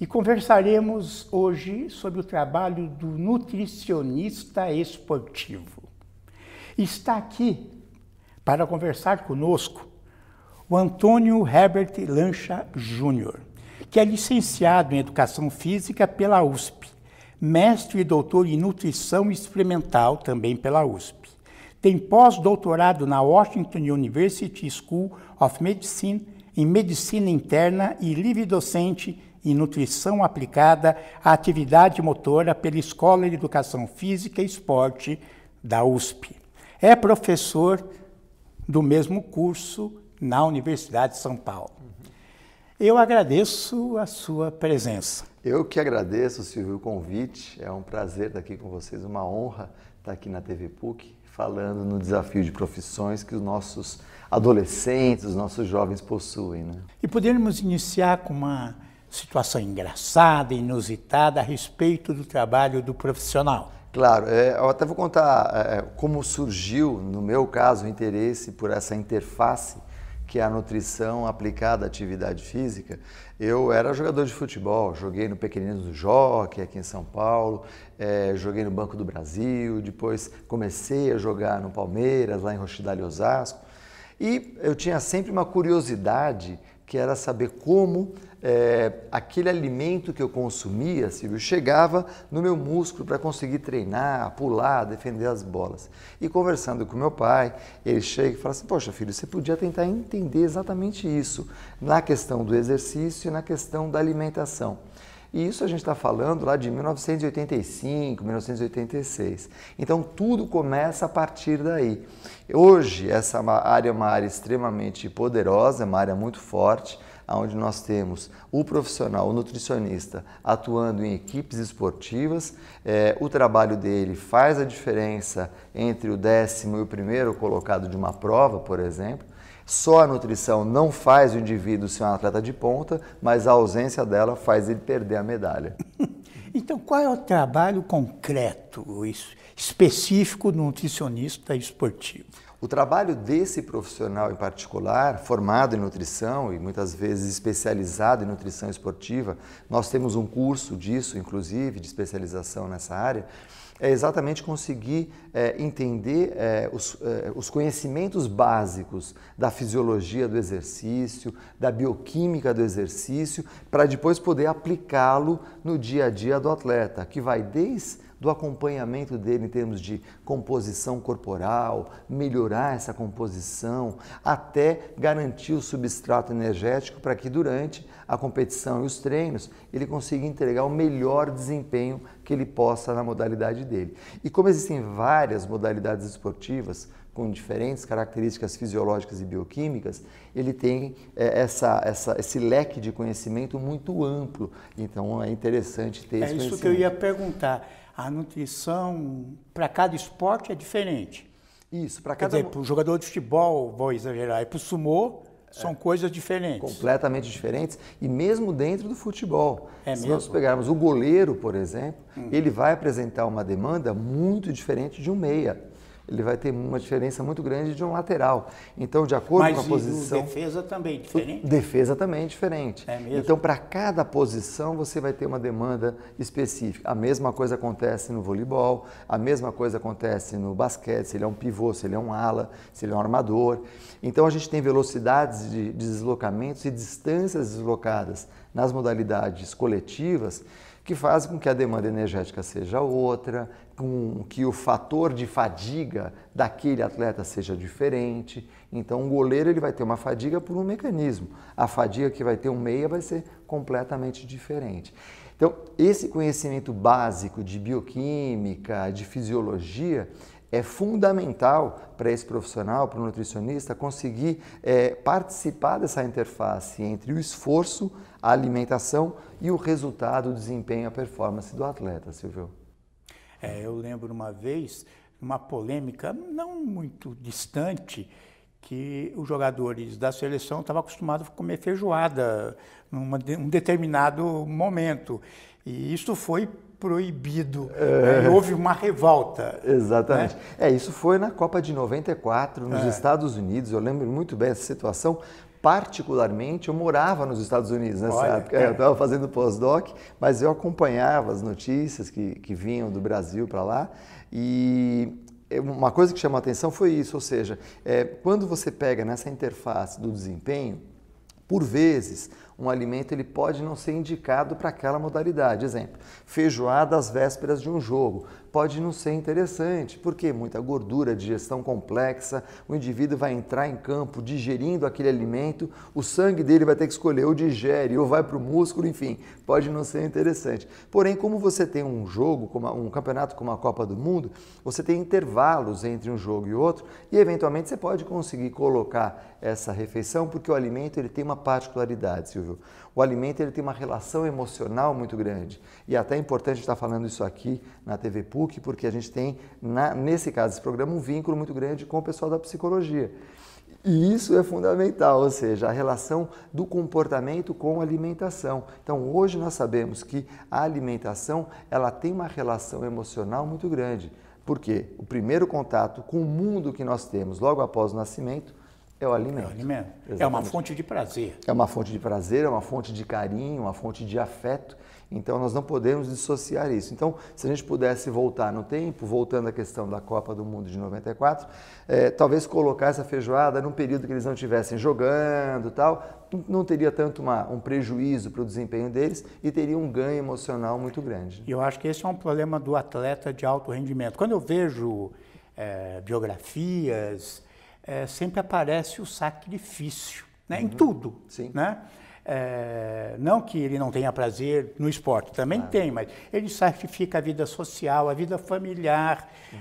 e conversaremos hoje sobre o trabalho do nutricionista esportivo. Está aqui para conversar conosco o Antônio Herbert Lancha Júnior, que é licenciado em Educação Física pela USP, mestre e doutor em Nutrição Experimental também pela USP. Tem pós-doutorado na Washington University School of Medicine em Medicina Interna e livre docente em Nutrição Aplicada à Atividade Motora pela Escola de Educação Física e Esporte da USP. É professor do mesmo curso na Universidade de São Paulo. Eu agradeço a sua presença. Eu que agradeço, Silvio, o convite. É um prazer estar aqui com vocês, uma honra estar aqui na TV PUC, falando no desafio de profissões que os nossos adolescentes, os nossos jovens possuem. Né? E poderíamos iniciar com uma situação engraçada, inusitada a respeito do trabalho do profissional. Claro, é, eu até vou contar é, como surgiu, no meu caso, o interesse por essa interface que é a nutrição aplicada à atividade física. Eu era jogador de futebol, joguei no Pequeninos do Jockey, aqui em São Paulo, é, joguei no Banco do Brasil, depois comecei a jogar no Palmeiras, lá em Rochidale, Osasco. E eu tinha sempre uma curiosidade que era saber como é, aquele alimento que eu consumia, Silvio, chegava no meu músculo para conseguir treinar, pular, defender as bolas. E conversando com meu pai, ele chega e fala assim: Poxa, filho, você podia tentar entender exatamente isso na questão do exercício e na questão da alimentação. E isso a gente está falando lá de 1985, 1986. Então tudo começa a partir daí. Hoje essa área é uma área extremamente poderosa, é uma área muito forte, onde nós temos o profissional, o nutricionista, atuando em equipes esportivas. É, o trabalho dele faz a diferença entre o décimo e o primeiro colocado de uma prova, por exemplo. Só a nutrição não faz o indivíduo ser um atleta de ponta, mas a ausência dela faz ele perder a medalha. Então, qual é o trabalho concreto, específico do nutricionista esportivo? O trabalho desse profissional em particular, formado em nutrição e muitas vezes especializado em nutrição esportiva, nós temos um curso disso, inclusive, de especialização nessa área é exatamente conseguir é, entender é, os, é, os, conhecimentos básicos da fisiologia do exercício, da bioquímica do exercício, para depois poder aplicá-lo no dia a dia do atleta, que vai desde do acompanhamento dele em termos de composição corporal, melhorar essa composição, até garantir o substrato energético para que durante a competição e os treinos ele consiga entregar o melhor desempenho que ele possa na modalidade dele. E como existem várias modalidades esportivas, com diferentes características fisiológicas e bioquímicas, ele tem é, essa, essa, esse leque de conhecimento muito amplo. Então é interessante ter é esse É isso que eu ia perguntar a nutrição para cada esporte é diferente. Isso, para cada. Quer dizer, para o jogador de futebol, vou exagerar, e para o sumô, são é. coisas diferentes. Completamente diferentes e mesmo dentro do futebol. É Se mesmo? nós pegarmos o goleiro, por exemplo, hum. ele vai apresentar uma demanda muito diferente de um meia ele vai ter uma diferença muito grande de um lateral. Então, de acordo Mas com a posição. defesa também diferente? Defesa também é diferente. É mesmo? Então, para cada posição, você vai ter uma demanda específica. A mesma coisa acontece no voleibol, a mesma coisa acontece no basquete, se ele é um pivô, se ele é um ala, se ele é um armador. Então, a gente tem velocidades de deslocamentos e distâncias deslocadas nas modalidades coletivas que fazem com que a demanda energética seja outra, com que o fator de fadiga daquele atleta seja diferente. Então, um goleiro ele vai ter uma fadiga por um mecanismo. A fadiga que vai ter um meia vai ser completamente diferente. Então, esse conhecimento básico de bioquímica, de fisiologia, é fundamental para esse profissional, para o nutricionista, conseguir é, participar dessa interface entre o esforço, a alimentação e o resultado, o desempenho, a performance do atleta, Silvio. É, eu lembro uma vez, uma polêmica não muito distante, que os jogadores da seleção estavam acostumados a comer feijoada em um determinado momento. E isso foi proibido. É. houve uma revolta. Exatamente. Né? É, isso foi na Copa de 94, nos é. Estados Unidos. Eu lembro muito bem essa situação, particularmente, eu morava nos Estados Unidos nessa Olha, época. É. Eu estava fazendo pós-doc, mas eu acompanhava as notícias que, que vinham do Brasil para lá. E uma coisa que chamou a atenção foi isso, ou seja, é, quando você pega nessa interface do desempenho, por vezes um alimento ele pode não ser indicado para aquela modalidade. Exemplo, feijoada às vésperas de um jogo pode não ser interessante, porque muita gordura, digestão complexa, o indivíduo vai entrar em campo digerindo aquele alimento, o sangue dele vai ter que escolher ou digere ou vai para o músculo, enfim, pode não ser interessante. Porém, como você tem um jogo, um campeonato como a Copa do Mundo, você tem intervalos entre um jogo e outro e eventualmente você pode conseguir colocar essa refeição, porque o alimento ele tem uma particularidade, Silvio. O alimento ele tem uma relação emocional muito grande. E até é importante estar falando isso aqui na TV PUC, porque a gente tem, na, nesse caso, esse programa, um vínculo muito grande com o pessoal da psicologia. E isso é fundamental, ou seja, a relação do comportamento com a alimentação. Então, hoje nós sabemos que a alimentação ela tem uma relação emocional muito grande. Porque o primeiro contato com o mundo que nós temos logo após o nascimento é o alimento. É o alimento. Exatamente. É uma fonte de prazer. É uma fonte de prazer, é uma fonte de carinho, uma fonte de afeto. Então nós não podemos dissociar isso. Então, se a gente pudesse voltar no tempo, voltando à questão da Copa do Mundo de 94, é, talvez colocar essa feijoada num período que eles não estivessem jogando tal, não teria tanto uma, um prejuízo para o desempenho deles e teria um ganho emocional muito grande. E eu acho que esse é um problema do atleta de alto rendimento. Quando eu vejo é, biografias, é, sempre aparece o sacrifício, né? Uhum. em tudo. Sim. Né? É, não que ele não tenha prazer no esporte, também tem, mas ele sacrifica a vida social, a vida familiar, uhum.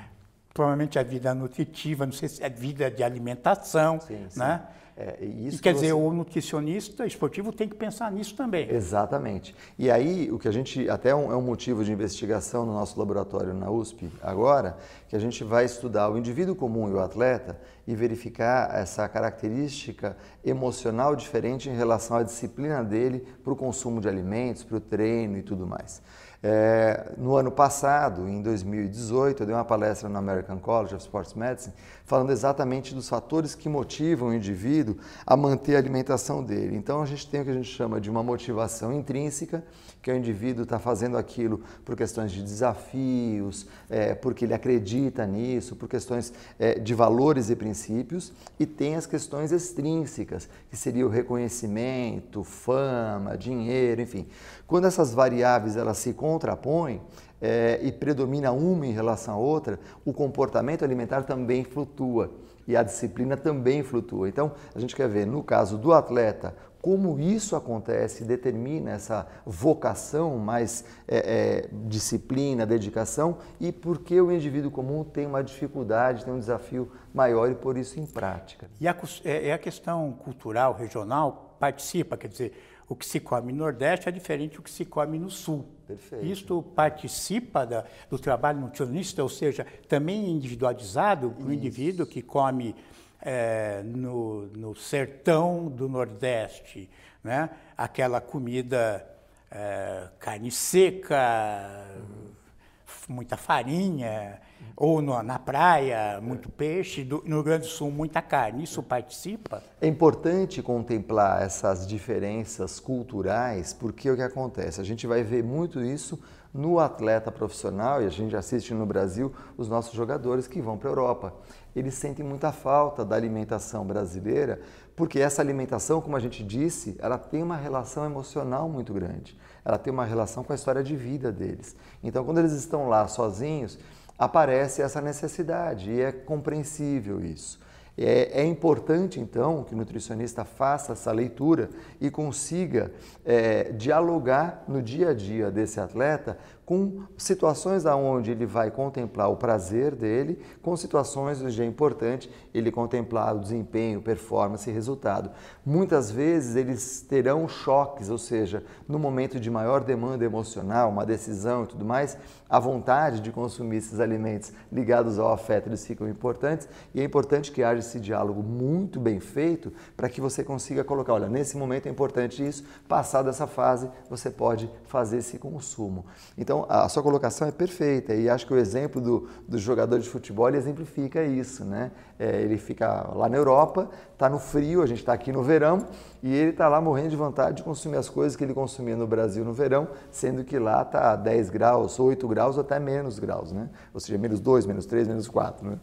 provavelmente a vida nutritiva, não sei se é a vida de alimentação, sim, né? Sim. É, e quer dizer, você... o nutricionista esportivo tem que pensar nisso também. Exatamente. E aí, o que a gente, até um, é um motivo de investigação no nosso laboratório na USP agora, que a gente vai estudar o indivíduo comum e o atleta e verificar essa característica emocional diferente em relação à disciplina dele para o consumo de alimentos, para o treino e tudo mais. É, no ano passado, em 2018, eu dei uma palestra no American College of Sports Medicine falando exatamente dos fatores que motivam o indivíduo a manter a alimentação dele. Então, a gente tem o que a gente chama de uma motivação intrínseca, que o indivíduo está fazendo aquilo por questões de desafios, é, porque ele acredita nisso, por questões é, de valores e princípios, e tem as questões extrínsecas, que seria o reconhecimento, fama, dinheiro, enfim. Quando essas variáveis elas se contrapõem, é, e predomina uma em relação à outra, o comportamento alimentar também flutua e a disciplina também flutua. Então, a gente quer ver, no caso do atleta, como isso acontece, determina essa vocação, mais é, é, disciplina, dedicação, e por que o indivíduo comum tem uma dificuldade, tem um desafio maior e por isso em prática. E a, é, é a questão cultural, regional, participa, quer dizer, o que se come no Nordeste é diferente do que se come no Sul. Perfeito. Isto participa da, do trabalho nutricionista, ou seja, também individualizado para o indivíduo que come é, no, no, sertão do Nordeste, né? aquela comida é, carne seca, uhum. muita farinha, ou no, na praia, muito peixe, do, no Rio Grande do Sul, muita carne. Isso participa? É importante contemplar essas diferenças culturais, porque o que acontece? A gente vai ver muito isso no atleta profissional, e a gente assiste no Brasil os nossos jogadores que vão para a Europa. Eles sentem muita falta da alimentação brasileira, porque essa alimentação, como a gente disse, ela tem uma relação emocional muito grande. Ela tem uma relação com a história de vida deles. Então, quando eles estão lá sozinhos, aparece essa necessidade e é compreensível isso. É, é, importante, então, que o nutricionista faça essa leitura e consiga é, dialogar no dia a dia desse atleta com situações onde ele vai contemplar o prazer dele, com situações onde é importante ele contemplar o desempenho, performance e resultado. Muitas vezes eles terão choques, ou seja, no momento de maior demanda emocional, uma decisão e tudo mais, a vontade de consumir esses alimentos ligados ao afeto eles ficam importantes e é importante que haja esse diálogo muito bem feito para que você consiga colocar, olha, nesse momento é importante isso, passada essa fase você pode fazer esse consumo. Então Então, a sua colocação é perfeita e acho que o exemplo do, do jogador de futebol exemplifica isso, né? É, ele fica lá na Europa, está no frio, a gente está aqui no verão e ele está lá morrendo de vontade de consumir as coisas que ele consumia no Brasil no verão, sendo que lá está 10 graus, 8 graus ou até menos graus, né? Ou seja, menos 2, menos 3, menos 4, né?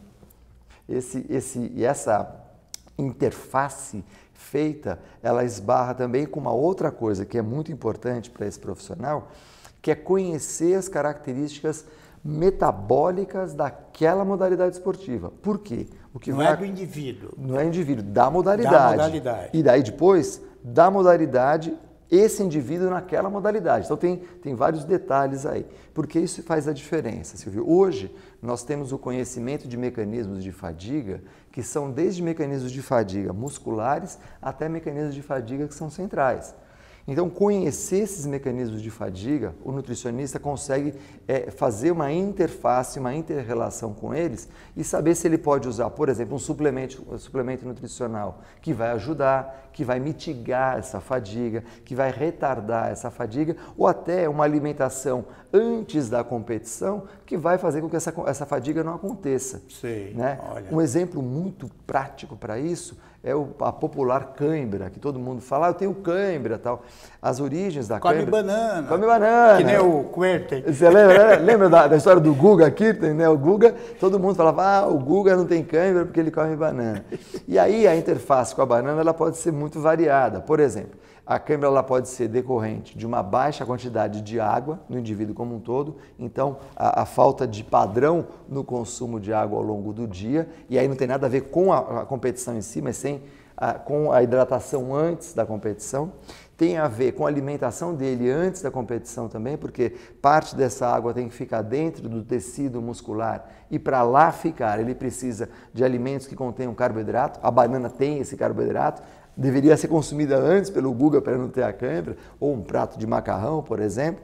Esse, esse, e essa interface feita, ela esbarra também com uma outra coisa que é muito importante para esse profissional, que é conhecer as características metabólicas daquela modalidade esportiva. Por quê? O que não vai... é do indivíduo. Não é indivíduo, da modalidade. Da modalidade. E daí depois, da modalidade, esse indivíduo naquela modalidade. Então tem, tem vários detalhes aí. Porque isso faz a diferença, Silvio. Hoje, nós temos o conhecimento de mecanismos de fadiga que são desde mecanismos de fadiga musculares até mecanismos de fadiga que são centrais. Então, conhecer esses mecanismos de fadiga, o nutricionista consegue é, fazer uma interface, uma interrelação com eles e saber se ele pode usar, por exemplo, um suplemento, um suplemento nutricional que vai ajudar, que vai mitigar essa fadiga, que vai retardar essa fadiga, ou até uma alimentação antes da competição que vai fazer com que essa, essa fadiga não aconteça. Sim, né? olha. Um exemplo muito prático para isso é o, a popular cãibra, que todo mundo fala, ah, eu tenho cãibra tal. As origens da Come cãibra... banana. Come banana. Que nem o Querten. Você lembra, né? lembra da, da, história do Guga Kirten, né? O Guga, todo mundo falava, ah, o Guga não tem cãibra porque ele come banana. E aí a interface com a banana ela pode ser muito variada. Por exemplo, a câimbra ela pode ser decorrente de uma baixa quantidade de água no indivíduo como um todo, então a, a, falta de padrão no consumo de água ao longo do dia, e aí não tem nada a ver com a, a competição em si, mas sim a, com a hidratação antes da competição. Tem a ver com a alimentação dele antes da competição também, porque parte dessa água tem que ficar dentro do tecido muscular e para lá ficar ele precisa de alimentos que contenham carboidrato. A banana tem esse carboidrato, deveria ser consumida antes pelo Guga para não ter a cãibra, ou um prato de macarrão, por exemplo.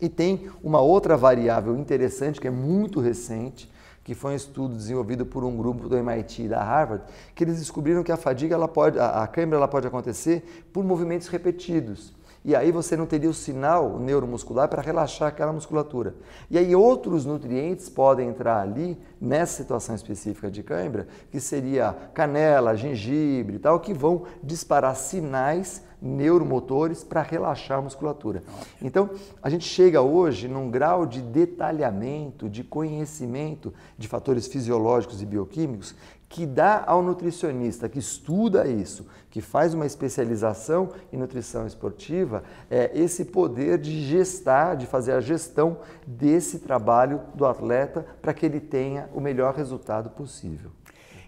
E tem uma outra variável interessante que é muito recente, que foi um estudo desenvolvido por um grupo do MIT e da Harvard, que eles descobriram que a fadiga, ela pode, a, a ela pode acontecer por movimentos repetidos e aí você não teria o sinal neuromuscular para relaxar aquela musculatura. E aí outros nutrientes podem entrar ali, nessa situação específica de cãibra, que seria canela, gengibre e tal, que vão disparar sinais neuromotores para relaxar a musculatura. Então, a gente chega hoje num grau de detalhamento, de conhecimento de fatores fisiológicos e bioquímicos que dá ao nutricionista que estuda isso, que faz uma especialização em nutrição esportiva, é, esse poder de gestar, de fazer a gestão desse trabalho do atleta para que ele tenha o melhor resultado possível.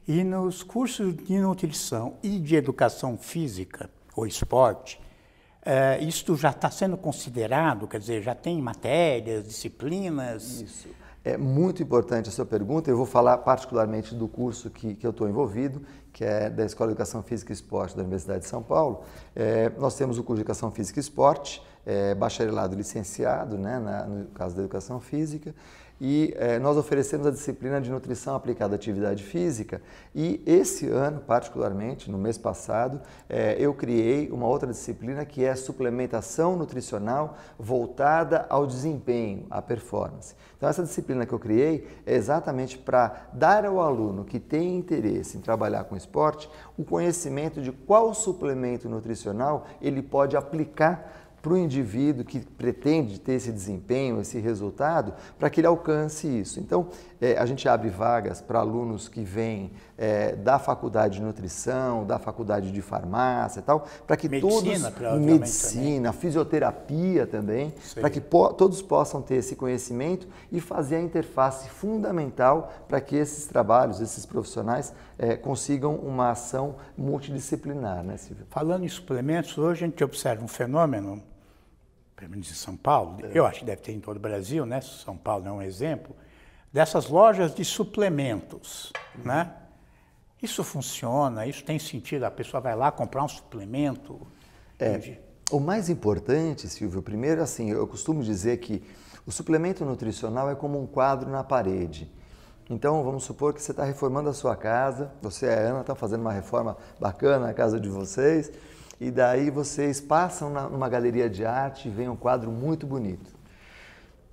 E nos cursos de nutrição e de educação física ou esporte, é, isto já está sendo considerado, quer dizer, já tem matérias, disciplinas? Isso. É muito importante a sua pergunta. Eu vou falar particularmente do curso que, que eu estou envolvido, que é da Escola de Educação Física e Esporte da Universidade de São Paulo. É, nós temos o curso de Educação Física e Esporte, é, bacharelado licenciado, né, na, no caso da Educação Física, e é, nós oferecemos a disciplina de nutrição aplicada à atividade física e esse ano, particularmente, no mês passado, é, eu criei uma outra disciplina que é suplementação nutricional voltada ao desempenho, à performance. Então essa disciplina que eu criei é exatamente para dar ao aluno que tem interesse em trabalhar com esporte o conhecimento de qual suplemento nutricional ele pode aplicar para o indivíduo que pretende ter esse desempenho, esse resultado, para que ele alcance isso. Então, é, a gente abre vagas para alunos que vêm é, da faculdade de nutrição, da faculdade de farmácia e tal, para que medicina, todos medicina, também. fisioterapia também, para que po todos possam ter esse conhecimento e fazer a interface fundamental para que esses trabalhos, esses profissionais é, consigam uma ação multidisciplinar, né, Silvio? Falando em suplementos, hoje a gente observa um fenômeno, pelo menos em São Paulo, é. eu acho que deve ter em todo o Brasil, né? São Paulo é um exemplo dessas lojas de suplementos, né? Isso funciona? Isso tem sentido? A pessoa vai lá comprar um suplemento? É, o mais importante, Silvio, primeiro assim, eu costumo dizer que o suplemento nutricional é como um quadro na parede. Então, vamos supor que você está reformando a sua casa, você e a Ana estão fazendo uma reforma bacana na casa de vocês, e daí vocês passam numa galeria de arte e veem um quadro muito bonito.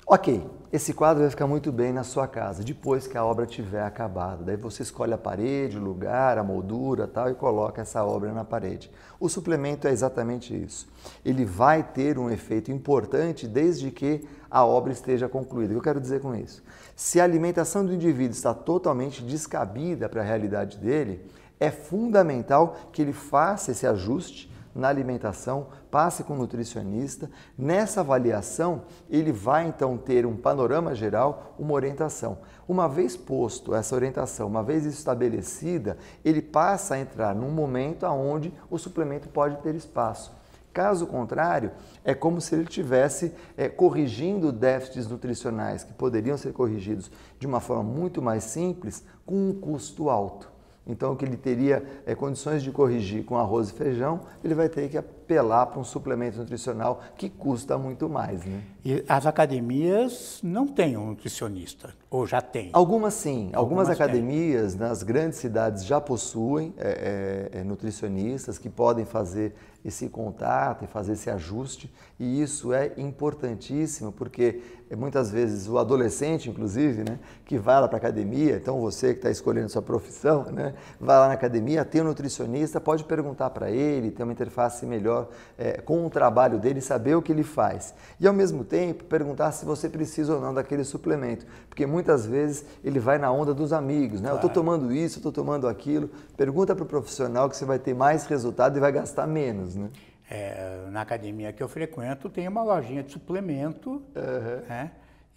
Ok, esse quadro vai ficar muito bem na sua casa, depois que a obra tiver acabado. Daí você escolhe a parede, o lugar, a moldura tal e coloca essa obra na parede. O suplemento é exatamente isso. Ele vai ter um efeito importante desde que a obra esteja concluída. O que eu quero dizer com isso? Se a alimentação do indivíduo está totalmente descabida para a realidade dele, é fundamental que ele faça esse ajuste na alimentação, passe com o nutricionista. Nessa avaliação, ele vai então ter um panorama geral, uma orientação. Uma vez posto essa orientação, uma vez estabelecida, ele passa a entrar num momento onde o suplemento pode ter espaço. Caso contrário, é como se ele estivesse é, corrigindo déficits nutricionais que poderiam ser corrigidos de uma forma muito mais simples, com um custo alto. Então, o que ele teria é, condições de corrigir com arroz e feijão, ele vai ter que apelar para um suplemento nutricional que custa muito mais. Né? E as academias não têm um nutricionista, ou já tem? Algumas sim. Algumas, Algumas academias tem. nas grandes cidades já possuem é, é, nutricionistas que podem fazer esse contato e fazer esse ajuste. E isso é importantíssimo, porque muitas vezes o adolescente, inclusive, né, que vai lá para a academia, então você que está escolhendo sua profissão, né, vai lá na academia, tem um nutricionista, pode perguntar para ele, ter uma interface melhor é, com o trabalho dele, saber o que ele faz. E ao mesmo tempo, perguntar se você precisa ou não daquele suplemento, porque muitas vezes ele vai na onda dos amigos, né? Claro. Eu estou tomando isso, estou tomando aquilo. Pergunta para o profissional que você vai ter mais resultado e vai gastar menos, né? É, na academia que eu frequento tem uma lojinha de suplemento, uhum. né?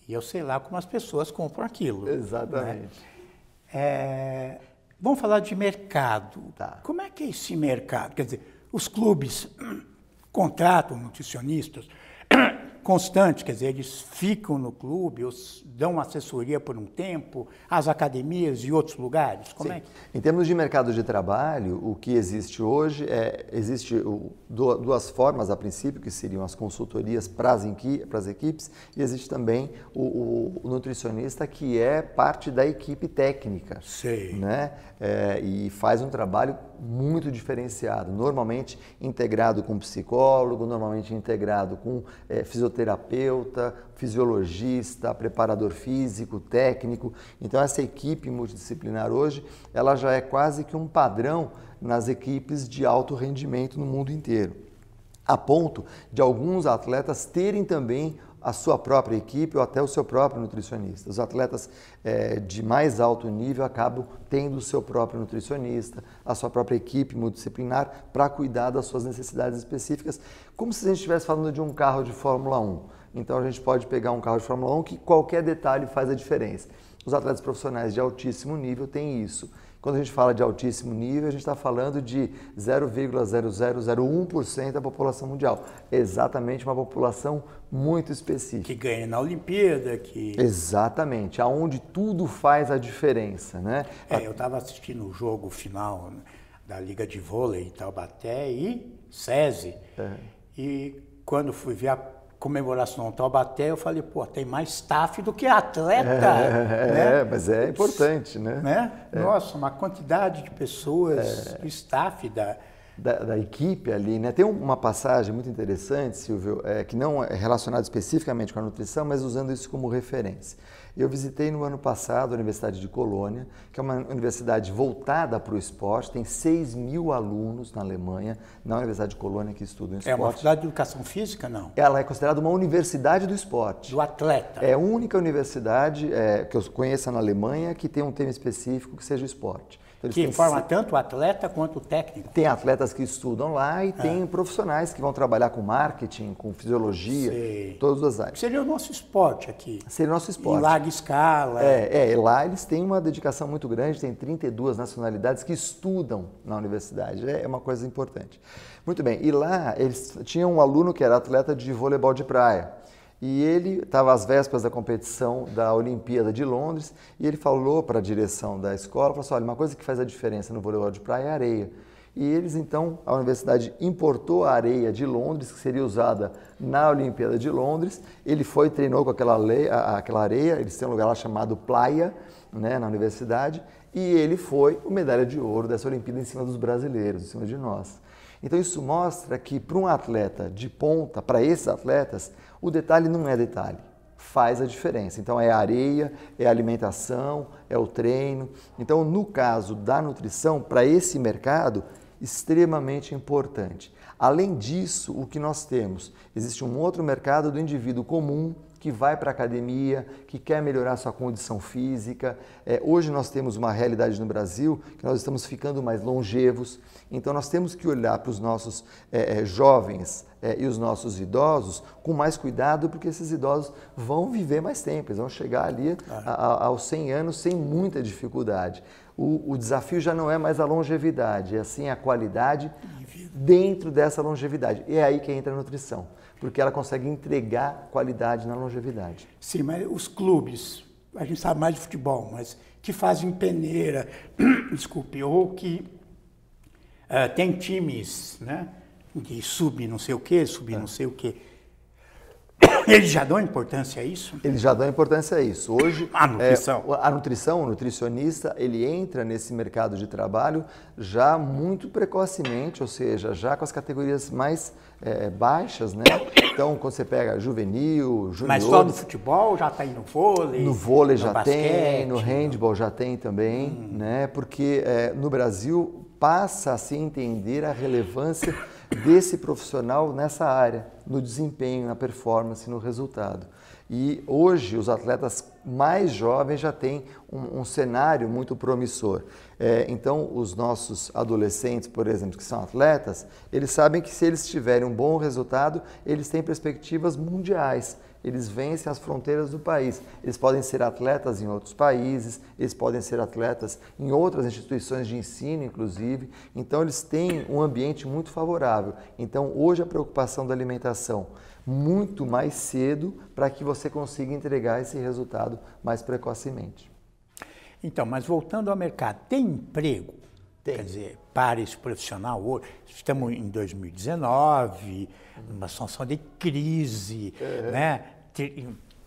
E eu sei lá como as pessoas compram aquilo. Né? Exatamente. Né? É, vamos falar de mercado. Tá. Como é que é esse mercado? Quer dizer, os clubes contratam nutricionistas, constante, quer dizer, eles ficam no clube, dão assessoria por um tempo, as academias e outros lugares? Como Sim. é que... Em termos de mercado de trabalho, o que existe hoje é existe o, duas formas a princípio, que seriam as consultorias para as, para as equipes, e existe também o, o, o, nutricionista que é parte da equipe técnica. Sei. Né? É, e faz um trabalho muito diferenciado, normalmente integrado com psicólogo, normalmente integrado com é, fisioterapeuta, fisiologista, preparador físico, técnico. Então essa equipe multidisciplinar hoje, ela já é quase que um padrão nas equipes de alto rendimento no mundo inteiro. A ponto de alguns atletas terem também a sua própria equipe ou até o seu próprio nutricionista. Os atletas é, de mais alto nível acabam tendo o seu próprio nutricionista, a sua própria equipe multidisciplinar para cuidar das suas necessidades específicas, como se a gente estivesse falando de um carro de Fórmula 1. Então a gente pode pegar um carro de Fórmula 1 que qualquer detalhe faz a diferença. Os atletas profissionais de altíssimo nível têm isso. Quando a gente fala de altíssimo nível, a gente está falando de 0,0001% da população mundial. Exatamente uma população muito específica. Que ganha na Olimpíada, que... Exatamente, aonde tudo faz a diferença, né? É, eu estava assistindo o jogo final da Liga de Vôlei Taubaté e SESI. É. E quando fui ver a comemoração Taubaté, eu falei, pô, tem mais staff do que atleta. É, né? é mas é importante, né? né? É. Nossa, uma quantidade de pessoas, é. staff da... da... Da, equipe ali, né? Tem uma passagem muito interessante, Silvio, é, que não é relacionada especificamente com a nutrição, mas usando isso como referência. Eu visitei no ano passado a Universidade de Colônia, que é uma universidade voltada para o esporte, tem 6 mil alunos na Alemanha, na Universidade de Colônia que estudam esporte. É uma universidade de educação física, não? Ela é considerada uma universidade do esporte. Do atleta. É a única universidade é, que eu conheça na Alemanha que tem um tema específico que seja o esporte. Então, que forma tanto o atleta quanto o técnico. Tem atletas que estudam lá e é. tem profissionais que vão trabalhar com marketing, com fisiologia, Sei. todas as áreas. Seria o nosso esporte aqui. Seria o nosso esporte. Em larga escala. É, é, lá eles têm uma dedicação muito grande, tem 32 nacionalidades que estudam na universidade. É uma coisa importante. Muito bem, e lá eles tinham um aluno que era atleta de voleibol de praia. E ele estava às vésperas da competição da Olimpíada de Londres e ele falou para a direção da escola, falou assim, olha, uma coisa que faz a diferença no voleibol de praia é a areia. E eles então, a universidade importou a areia de Londres, que seria usada na Olimpíada de Londres. Ele foi treinou com aquela, lei, aquela areia, eles têm um lugar lá chamado Playa, né, na universidade, e ele foi o medalha de ouro dessa Olimpíada em cima dos brasileiros, em cima de nós. Então isso mostra que para um atleta de ponta, para esses atletas, o detalhe não é detalhe. faz a diferença. Então é a areia, é a alimentação, é o treino. Então, no caso da nutrição, para esse mercado, extremamente importante. Além disso, o que nós temos? Existe um outro mercado do indivíduo comum que vai para a academia, que quer melhorar sua condição física. É, hoje nós temos uma realidade no Brasil que nós estamos ficando mais longevos, então nós temos que olhar para os nossos é, é, jovens é, e os nossos idosos com mais cuidado, porque esses idosos vão viver mais tempo, eles vão chegar ali a, a, aos 100 anos sem muita dificuldade. O, o, desafio já não é mais a longevidade, é assim a qualidade dentro dessa longevidade. E é aí que entra a nutrição porque ela consegue entregar qualidade na longevidade. Sim, mas os clubes, a gente sabe mais de futebol, mas que fazem peneira, desculpe, ou que uh, tem times, né, de sub não sei o quê, sub é. não sei o quê. Eles já dão importância a isso? Eles já dão importância a isso. Hoje, a nutrição, é, a nutrição, o nutricionista, ele entra nesse mercado de trabalho já muito precocemente, ou seja, já com as categorias mais é, baixas, né? Então, quando você pega juvenil, junior... Mas só no futebol já tem no vôlei? No vôlei no já basquete, tem, no handball já tem também, hum. né? Porque é, no Brasil passa a se entender a relevância desse profissional nessa área, no desempenho, na performance, no resultado. E hoje os atletas mais jovens já têm um, um cenário muito promissor. É, então, os nossos adolescentes, por exemplo, que são atletas, eles sabem que se eles tiverem um bom resultado, eles têm perspectivas mundiais. Eles vencem as fronteiras do país. Eles podem ser atletas em outros países, eles podem ser atletas em outras instituições de ensino, inclusive. Então, eles têm um ambiente muito favorável. Então, hoje, a preocupação da alimentação muito mais cedo para que você consiga entregar esse resultado mais precocemente. Então, mas voltando ao mercado, tem emprego? Tem. Quer dizer, para esse profissional hoje, estamos em 2019, numa situação de crise, uhum. né?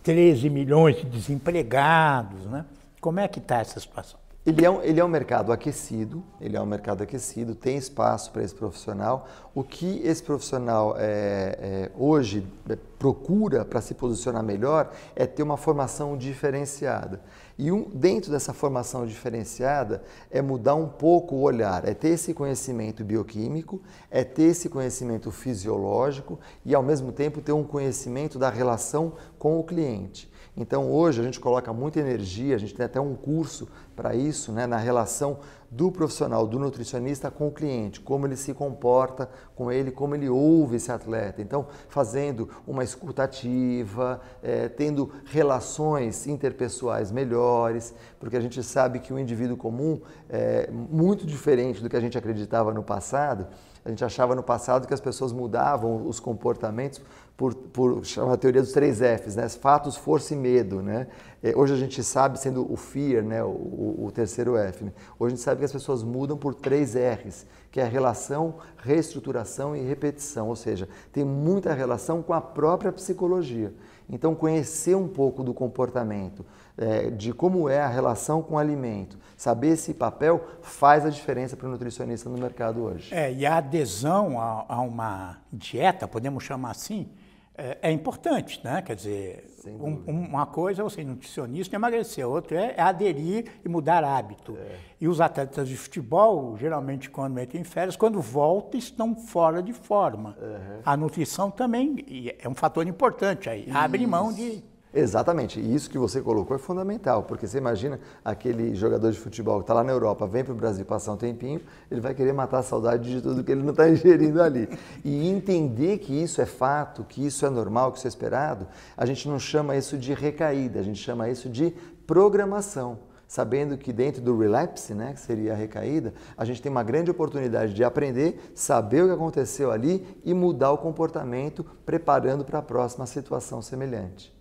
13 milhões de desempregados, né? Como é que está essa situação? Ele é, um, ele é um mercado aquecido, ele é um mercado aquecido, tem espaço para esse profissional. O que esse profissional é, é, hoje é, procura para se posicionar melhor é ter uma formação diferenciada. E um, dentro dessa formação diferenciada é mudar um pouco o olhar, é ter esse conhecimento bioquímico, é ter esse conhecimento fisiológico e ao mesmo tempo ter um conhecimento da relação com o cliente. Então hoje a gente coloca muita energia, a gente tem até um curso para isso, né, na relação do profissional, do nutricionista com o cliente, como ele se comporta com ele, como ele ouve esse atleta. Então, fazendo uma escutativa, é, tendo relações interpessoais melhores, porque a gente sabe que o indivíduo comum é muito diferente do que a gente acreditava no passado. A gente achava no passado que as pessoas mudavam os comportamentos por, por chama a teoria dos três Fs, né? Fatos, força e medo, né? É, hoje a gente sabe, sendo o fear, né? o, o, o terceiro F, né? hoje a gente sabe que as pessoas mudam por três Rs, que é relação, reestruturação e repetição, ou seja, tem muita relação com a própria psicologia. Então, conhecer um pouco do comportamento, é, de como é a relação com o alimento, saber esse papel faz a diferença para o nutricionista no mercado hoje. É, e a adesão a, a uma dieta, podemos chamar assim, é, é importante, né? Quer dizer, um, uma coisa é você nutricionista emagrecer, outra é, é aderir e mudar hábito. É. E os atletas de futebol, geralmente quando metem férias, quando voltam, estão fora de forma. Uhum. A nutrição também é um fator importante aí, Isso. abre mão de Exatamente, e isso que você colocou é fundamental, porque você imagina aquele jogador de futebol que está lá na Europa, vem para o Brasil passar um tempinho, ele vai querer matar a saudade de tudo que ele não está ingerindo ali. E entender que isso é fato, que isso é normal, que isso é esperado, a gente não chama isso de recaída, a gente chama isso de programação. Sabendo que dentro do relapse, né, que seria a recaída, a gente tem uma grande oportunidade de aprender, saber o que aconteceu ali e mudar o comportamento, preparando para a próxima situação semelhante.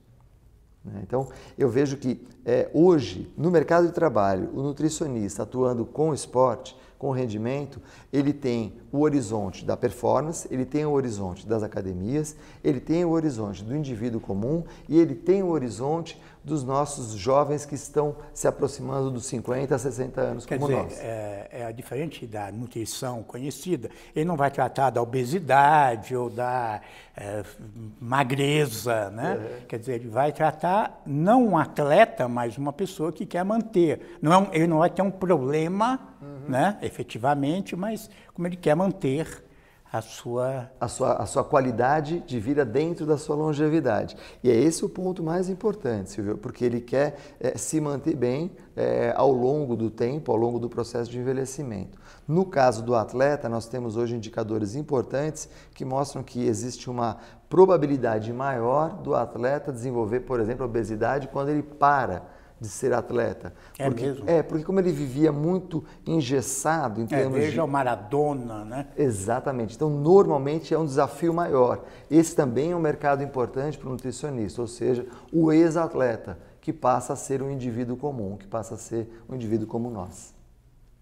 Né? Então, eu vejo que é, hoje, no mercado de trabalho, o nutricionista atuando com esporte com rendimento, ele tem o horizonte da performance, ele tem o horizonte das academias, ele tem o horizonte do indivíduo comum e ele tem o horizonte dos nossos jovens que estão se aproximando dos 50 a 60 anos, Quer como dizer, nós. É, é diferente da nutrição conhecida. Ele não vai tratar da obesidade ou da é, magreza, né? Uhum. Quer dizer, ele vai tratar não um atleta, mas uma pessoa que quer manter. Não é um, ele não vai ter um problema, uhum. né, efetivamente, mas como ele quer manter a sua... a sua a sua qualidade de vida dentro da sua longevidade. E é esse o ponto mais importante, Silvio, porque ele quer é, se manter bem é, ao longo do tempo, ao longo do processo de envelhecimento. No caso do atleta, nós temos hoje indicadores importantes que mostram que existe uma probabilidade maior do atleta desenvolver, por exemplo, obesidade quando ele para de ser atleta. É porque, mesmo? É, porque como ele vivia muito engessado em É, termos veja de... o Maradona, né? Exatamente. Então, normalmente é um desafio maior. Esse também é um mercado importante para o nutricionista, ou seja, o ex-atleta, que passa a ser um indivíduo comum, que passa a ser um indivíduo como nós.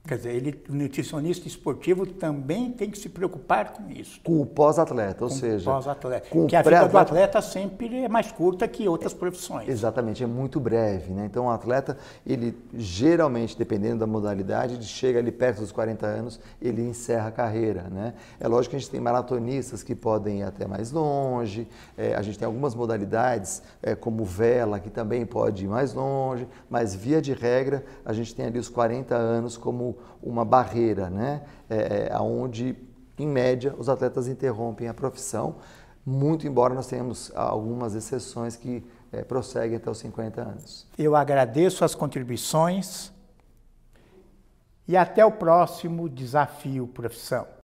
Quer dizer, ele, o nutricionista esportivo também tem que se preocupar com isso. Com o pós-atleta, ou com seja, o pós-atleta. com o Porque a vida do atleta sempre é mais curta que outras profissões. Exatamente, é muito breve, né? Então o atleta, ele geralmente, dependendo da modalidade, ele chega ali perto dos 40 anos, ele encerra a carreira, né? É lógico que a gente tem maratonistas que podem ir até mais longe, é, a gente tem algumas modalidades, é, como vela, que também pode ir mais longe, mas via de regra, a gente tem ali os 40 anos como uma barreira, né? É, é, onde, em média, os atletas interrompem a profissão, muito embora nós tenhamos algumas exceções que é, prosseguem até os 50 anos. Eu agradeço as contribuições e até o próximo desafio profissão.